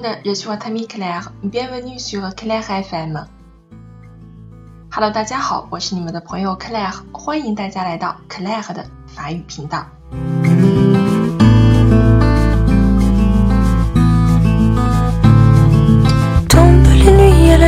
monde, je suis votre ami Claire. Bienvenue sur Claire FM. Hello，大家好，我是你们的朋友 Claire，欢迎大家来到 Claire 的法语频道。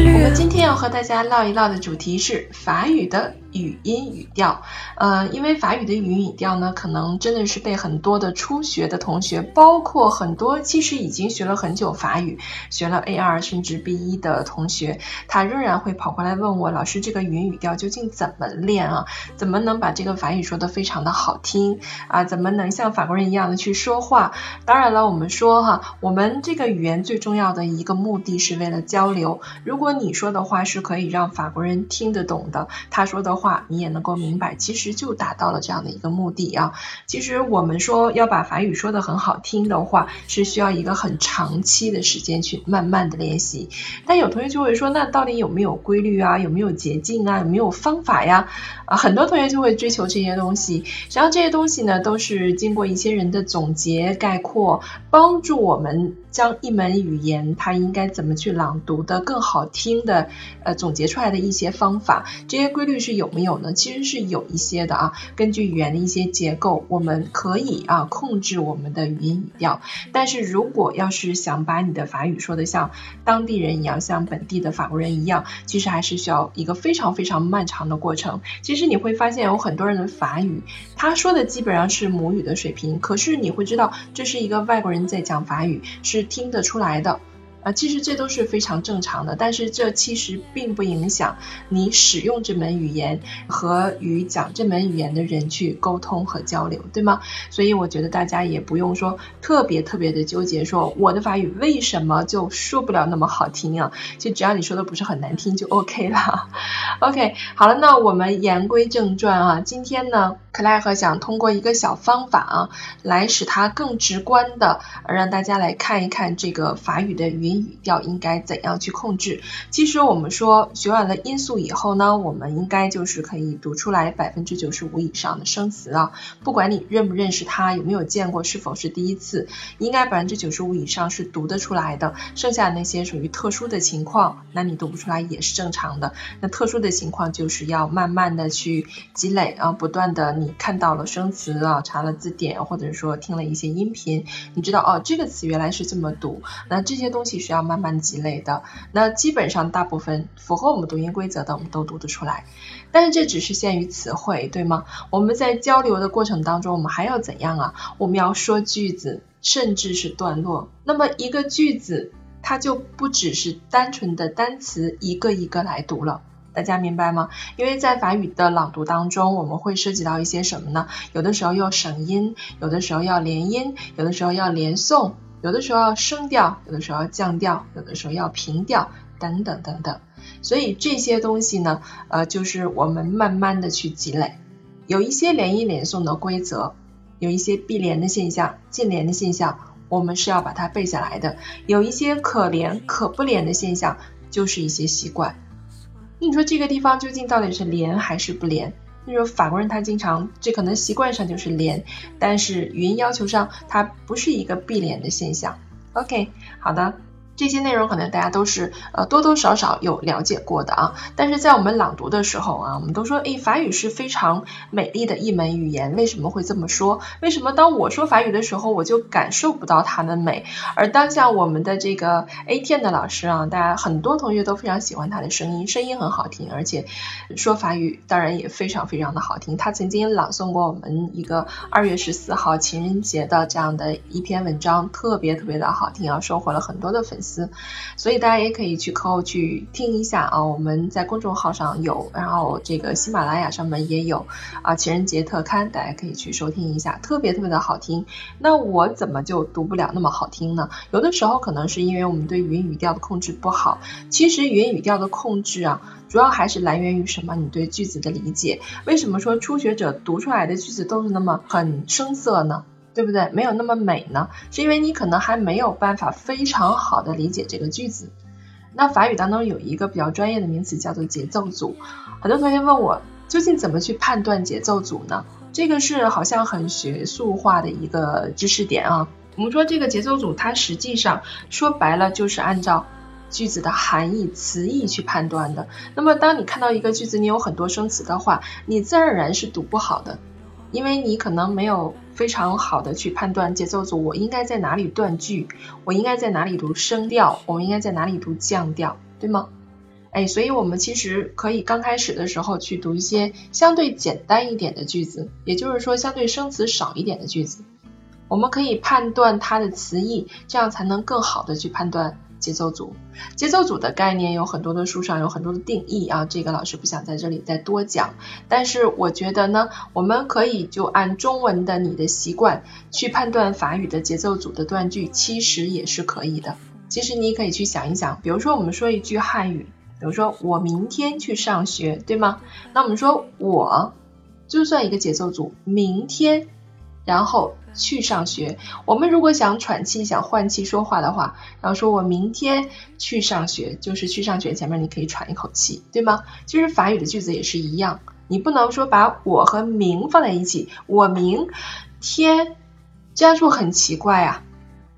我们今天要和大家唠一唠的主题是法语的。语音语调，呃，因为法语的语音语调呢，可能真的是被很多的初学的同学，包括很多其实已经学了很久法语，学了 A 二甚至 B 一的同学，他仍然会跑过来问我，老师这个语音语调究竟怎么练啊？怎么能把这个法语说的非常的好听啊？怎么能像法国人一样的去说话？当然了，我们说哈，我们这个语言最重要的一个目的是为了交流。如果你说的话是可以让法国人听得懂的，他说的。话话你也能够明白，其实就达到了这样的一个目的啊。其实我们说要把法语说的很好听的话，是需要一个很长期的时间去慢慢的练习。但有同学就会说，那到底有没有规律啊？有没有捷径啊？有没有方法呀？啊，很多同学就会追求这些东西。实际上这些东西呢，都是经过一些人的总结概括，帮助我们。将一门语言它应该怎么去朗读的更好听的，呃，总结出来的一些方法，这些规律是有没有呢？其实是有一些的啊。根据语言的一些结构，我们可以啊控制我们的语音语调。但是如果要是想把你的法语说的像当地人一样，像本地的法国人一样，其实还是需要一个非常非常漫长的过程。其实你会发现有很多人的法语，他说的基本上是母语的水平，可是你会知道这是一个外国人在讲法语是。听得出来的。其实这都是非常正常的，但是这其实并不影响你使用这门语言和与讲这门语言的人去沟通和交流，对吗？所以我觉得大家也不用说特别特别的纠结，说我的法语为什么就说不了那么好听啊？就只要你说的不是很难听就 OK 了。OK，好了，那我们言归正传啊，今天呢，克莱和想通过一个小方法啊，来使它更直观的让大家来看一看这个法语的语。音语调应该怎样去控制？其实我们说学完了音素以后呢，我们应该就是可以读出来百分之九十五以上的生词啊。不管你认不认识它，有没有见过，是否是第一次，应该百分之九十五以上是读得出来的。剩下那些属于特殊的情况，那你读不出来也是正常的。那特殊的情况就是要慢慢的去积累啊，不断的你看到了生词啊，查了字典，或者说听了一些音频，你知道哦，这个词原来是这么读。那这些东西。是要慢慢积累的，那基本上大部分符合我们读音规则的，我们都读得出来。但是这只是限于词汇，对吗？我们在交流的过程当中，我们还要怎样啊？我们要说句子，甚至是段落。那么一个句子，它就不只是单纯的单词一个一个来读了，大家明白吗？因为在法语的朗读当中，我们会涉及到一些什么呢？有的时候要省音，有的时候要连音，有的时候要连诵。有的时候要升调，有的时候要降调，有的时候要平调，等等等等。所以这些东西呢，呃，就是我们慢慢的去积累。有一些连音连诵的规则，有一些闭连的现象、禁连的现象，我们是要把它背下来的。有一些可连可不连的现象，就是一些习惯。那你说这个地方究竟到底是连还是不连？就是法国人他经常，这可能习惯上就是连，但是语音要求上它不是一个闭连的现象。OK，好的。这些内容可能大家都是呃多多少少有了解过的啊，但是在我们朗读的时候啊，我们都说，哎，法语是非常美丽的一门语言，为什么会这么说？为什么当我说法语的时候，我就感受不到它的美？而当下我们的这个 A 天的老师啊，大家很多同学都非常喜欢他的声音，声音很好听，而且说法语当然也非常非常的好听。他曾经朗诵过我们一个二月十四号情人节的这样的一篇文章，特别特别的好听啊，收获了很多的粉丝。所以大家也可以去扣去听一下啊，我们在公众号上有，然后这个喜马拉雅上面也有啊，情人节特刊，大家可以去收听一下，特别特别的好听。那我怎么就读不了那么好听呢？有的时候可能是因为我们对语音语调的控制不好。其实语音语调的控制啊，主要还是来源于什么？你对句子的理解。为什么说初学者读出来的句子都是那么很生涩呢？对不对？没有那么美呢，是因为你可能还没有办法非常好的理解这个句子。那法语当中有一个比较专业的名词叫做节奏组，很多同学问我究竟怎么去判断节奏组呢？这个是好像很学术化的一个知识点啊。我们说这个节奏组，它实际上说白了就是按照句子的含义、词义去判断的。那么当你看到一个句子，你有很多生词的话，你自然而然是读不好的，因为你可能没有非常好的去判断节奏组，我应该在哪里断句，我应该在哪里读升调，我们应该在哪里读降调，对吗？哎，所以我们其实可以刚开始的时候去读一些相对简单一点的句子，也就是说相对生词少一点的句子，我们可以判断它的词义，这样才能更好的去判断节奏组。节奏组的概念有很多的书上有很多的定义啊，这个老师不想在这里再多讲。但是我觉得呢，我们可以就按中文的你的习惯去判断法语的节奏组的断句，其实也是可以的。其实你可以去想一想，比如说我们说一句汉语。比如说我明天去上学，对吗？那我们说我就算一个节奏组，明天然后去上学。我们如果想喘气、想换气说话的话，然后说我明天去上学，就是去上学前面你可以喘一口气，对吗？其实法语的句子也是一样，你不能说把我和明放在一起，我明天这样说很奇怪啊。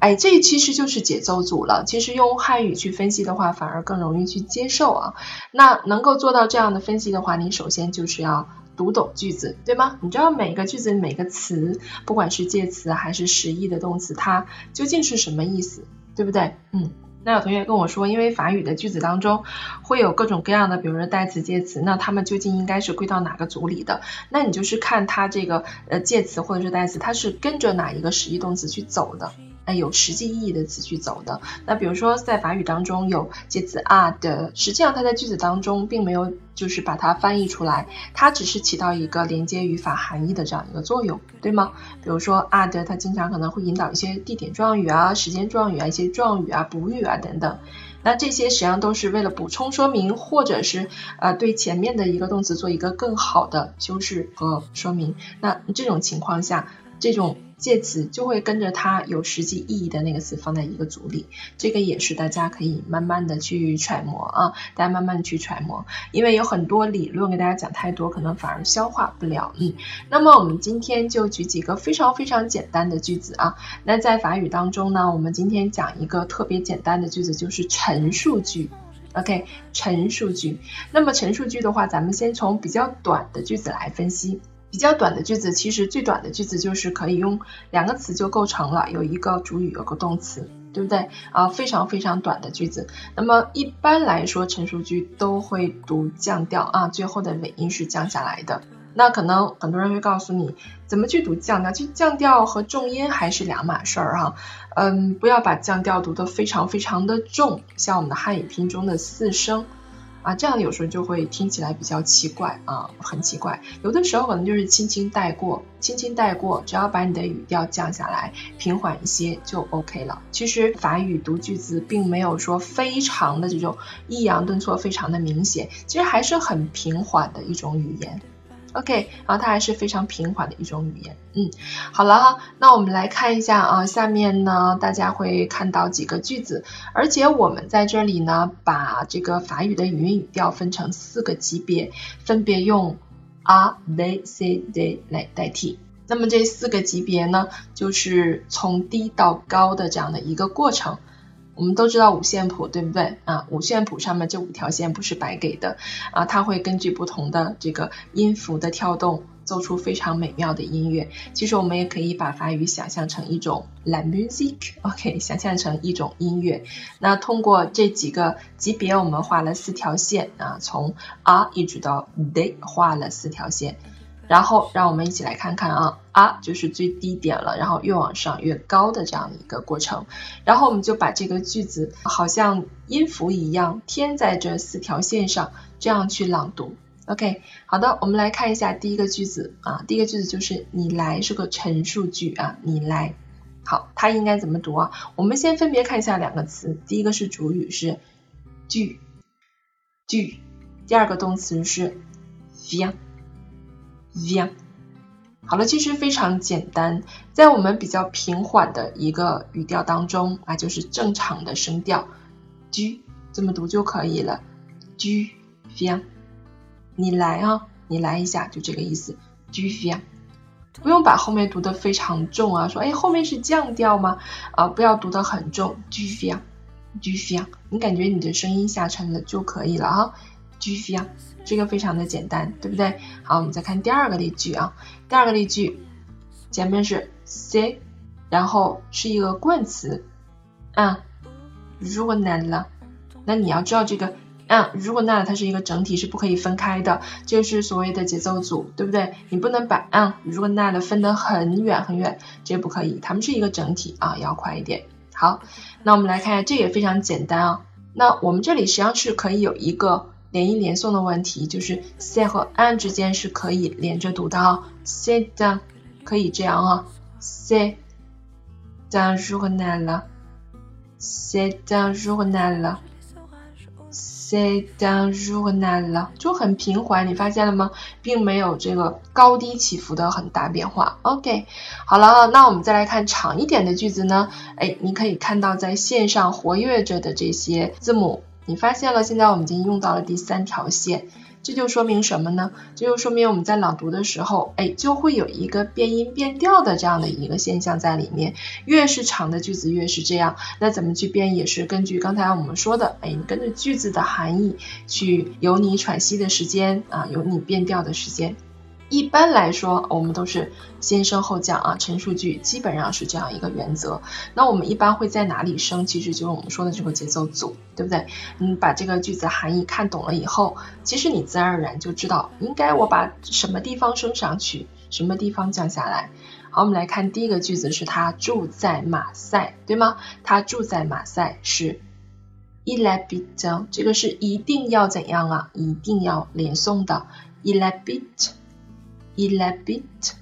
哎，这其实就是节奏组了。其实用汉语去分析的话，反而更容易去接受啊。那能够做到这样的分析的话，你首先就是要读懂句子，对吗？你知道每个句子每个词，不管是介词还是实义的动词，它究竟是什么意思，对不对？嗯。那有同学跟我说，因为法语的句子当中会有各种各样的，比如说代词、介词，那它们究竟应该是归到哪个组里的？那你就是看它这个呃介词或者是代词，它是跟着哪一个实义动词去走的。哎，有实际意义的词去走的。那比如说，在法语当中有介词 a 的，实际上它在句子当中并没有就是把它翻译出来，它只是起到一个连接语法含义的这样一个作用，对吗？比如说 a 的，它经常可能会引导一些地点状语啊、时间状语啊、一些状语啊、补语啊等等。那这些实际上都是为了补充说明，或者是呃对前面的一个动词做一个更好的修饰和说明。那这种情况下，这种。介词就会跟着它有实际意义的那个词放在一个组里，这个也是大家可以慢慢的去揣摩啊，大家慢慢的去揣摩，因为有很多理论给大家讲太多，可能反而消化不了。嗯，那么我们今天就举几个非常非常简单的句子啊。那在法语当中呢，我们今天讲一个特别简单的句子，就是陈述句。OK，陈述句。那么陈述句的话，咱们先从比较短的句子来分析。比较短的句子，其实最短的句子就是可以用两个词就构成了，有一个主语，有个动词，对不对啊？非常非常短的句子。那么一般来说，陈述句都会读降调啊，最后的尾音是降下来的。那可能很多人会告诉你，怎么去读降调？其实降调和重音还是两码事儿哈。嗯，不要把降调读得非常非常的重，像我们的汉语拼音中的四声。啊，这样有时候就会听起来比较奇怪啊，很奇怪。有的时候可能就是轻轻带过，轻轻带过，只要把你的语调降下来，平缓一些就 OK 了。其实法语读句子并没有说非常的这种抑扬顿挫非常的明显，其实还是很平缓的一种语言。OK，然后它还是非常平缓的一种语言。嗯，好了哈，那我们来看一下啊，下面呢大家会看到几个句子，而且我们在这里呢把这个法语的语音语调分成四个级别，分别用 a、they、say、they 来代替。那么这四个级别呢，就是从低到高的这样的一个过程。我们都知道五线谱，对不对啊？五线谱上面这五条线不是白给的啊，它会根据不同的这个音符的跳动，奏出非常美妙的音乐。其实我们也可以把法语想象成一种 la music，OK，想象成一种音乐。那通过这几个级别，我们画了四条线啊，从 R 一直到 D，画了四条线。然后让我们一起来看看啊啊，就是最低点了，然后越往上越高的这样的一个过程。然后我们就把这个句子好像音符一样添在这四条线上，这样去朗读。OK，好的，我们来看一下第一个句子啊，第一个句子就是你来是个陈述句啊，你来。好，它应该怎么读啊？我们先分别看一下两个词，第一个是主语是句句，第二个动词是 viens。降好了，其实非常简单，在我们比较平缓的一个语调当中啊，就是正常的声调居这么读就可以了。居你来啊，你来一下，就这个意思。居。不用把后面读的非常重啊，说哎后面是降调吗？啊，不要读的很重，du viens，du viens，你感觉你的声音下沉了就可以了啊。，du viens，这个非常的简单，对不对？好，我们再看第二个例句啊，第二个例句前面是 say，然后是一个冠词，啊，如果难了，那你要知道这个。嗯，如果那它是一个整体是不可以分开的，就是所谓的节奏组，对不对？你不能把嗯如果那了分得很远很远，这不可以，它们是一个整体啊，要快一点。好，那我们来看一下，这也非常简单啊。那我们这里实际上是可以有一个连音连诵的问题，就是 C 和 an 之间是可以连着读的啊。say down 可以这样啊，say down 如果那了，say down 如果那了。say down 如果难了，就很平缓，你发现了吗？并没有这个高低起伏的很大变化。OK，好了，那我们再来看长一点的句子呢？哎，你可以看到在线上活跃着的这些字母，你发现了？现在我们已经用到了第三条线。这就说明什么呢？这就说明我们在朗读的时候，哎，就会有一个变音变调的这样的一个现象在里面。越是长的句子越是这样。那怎么去变也是根据刚才我们说的，哎，你跟着句子的含义去，有你喘息的时间啊，有你变调的时间。一般来说，我们都是先升后降啊，陈述句基本上是这样一个原则。那我们一般会在哪里升？其实就是我们说的这个节奏组，对不对？嗯，把这个句子含义看懂了以后，其实你自然而然就知道应该我把什么地方升上去，什么地方降下来。好，我们来看第一个句子，是他住在马赛，对吗？他住在马赛是 il habite，这个是一定要怎样啊？一定要连诵的 il habite。Il habite，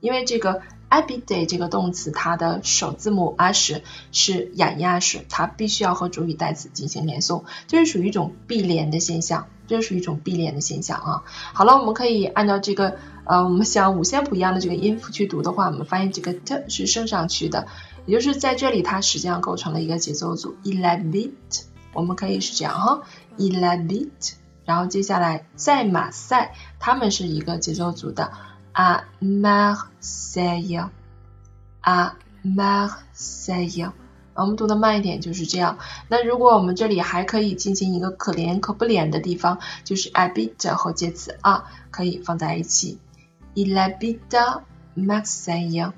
因为这个 habite 这个动词，它的首字母 h 是哑音 h，它必须要和主语代词进行连诵，这是属于一种闭连的现象，这是属于一种闭连的现象啊。好了，我们可以按照这个呃，我们像五线谱一样的这个音符去读的话，我们发现这个 t 是升上去的，也就是在这里它实际上构成了一个节奏组 il habite，我们可以是这样哈，il habite。然后接下来在马赛，他们是一个节奏组的，à Marseille，à Marseille。我们读的慢一点就是这样。那如果我们这里还可以进行一个可连可不连的地方，就是 a b i t 和介词啊可以放在一起，il habite Marseille，il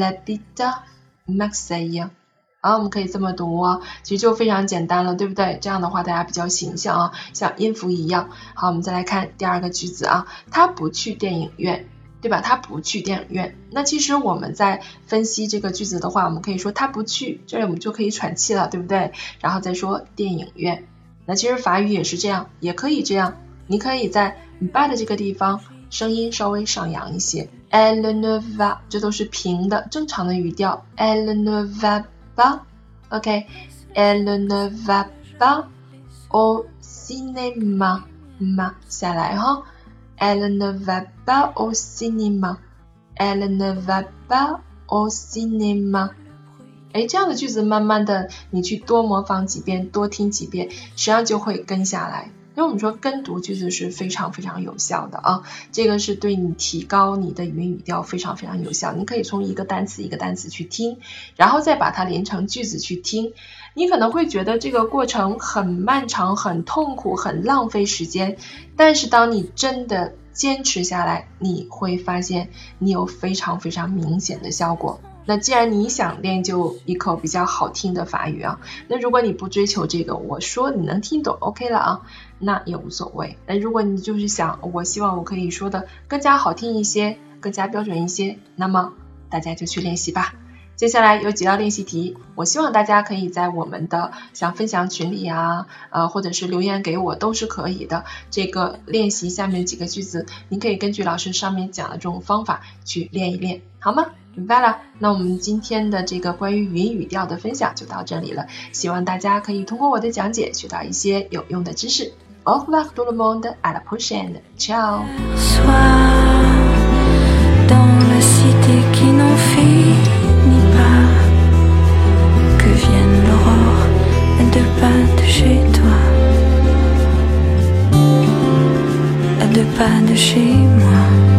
habite Marseille。好，我们可以这么读，其实就非常简单了，对不对？这样的话大家比较形象啊，像音符一样。好，我们再来看第二个句子啊，他不去电影院，对吧？他不去电影院。那其实我们在分析这个句子的话，我们可以说他不去，这里我们就可以喘气了，对不对？然后再说电影院。那其实法语也是这样，也可以这样。你可以在 ba 的这个地方声音稍微上扬一些，elle ne va，这都是平的正常的语调，elle ne va。吧 ok. Elle ne va pas au cinéma. Ma, 下来哈。Elle ne va pas au cinéma. Elle ne va pas au cinéma. 哎，这样的句子，慢慢的你去多模仿几遍，多听几遍，实际上就会跟下来。因为我们说跟读句子是非常非常有效的啊，这个是对你提高你的语音语调非常非常有效。你可以从一个单词一个单词去听，然后再把它连成句子去听。你可能会觉得这个过程很漫长、很痛苦、很浪费时间，但是当你真的坚持下来，你会发现你有非常非常明显的效果。那既然你想练就一口比较好听的法语啊，那如果你不追求这个，我说你能听懂，OK 了啊，那也无所谓。那如果你就是想，我希望我可以说的更加好听一些，更加标准一些，那么大家就去练习吧。接下来有几道练习题，我希望大家可以在我们的像分享群里啊，呃，或者是留言给我都是可以的。这个练习下面几个句子，你可以根据老师上面讲的这种方法去练一练，好吗？明白了，那我们今天的这个关于语音语调的分享就到这里了。希望大家可以通过我的讲解学到一些有用的知识。Au revoir tout le monde, à la prochaine, ciao. pas de chez moi.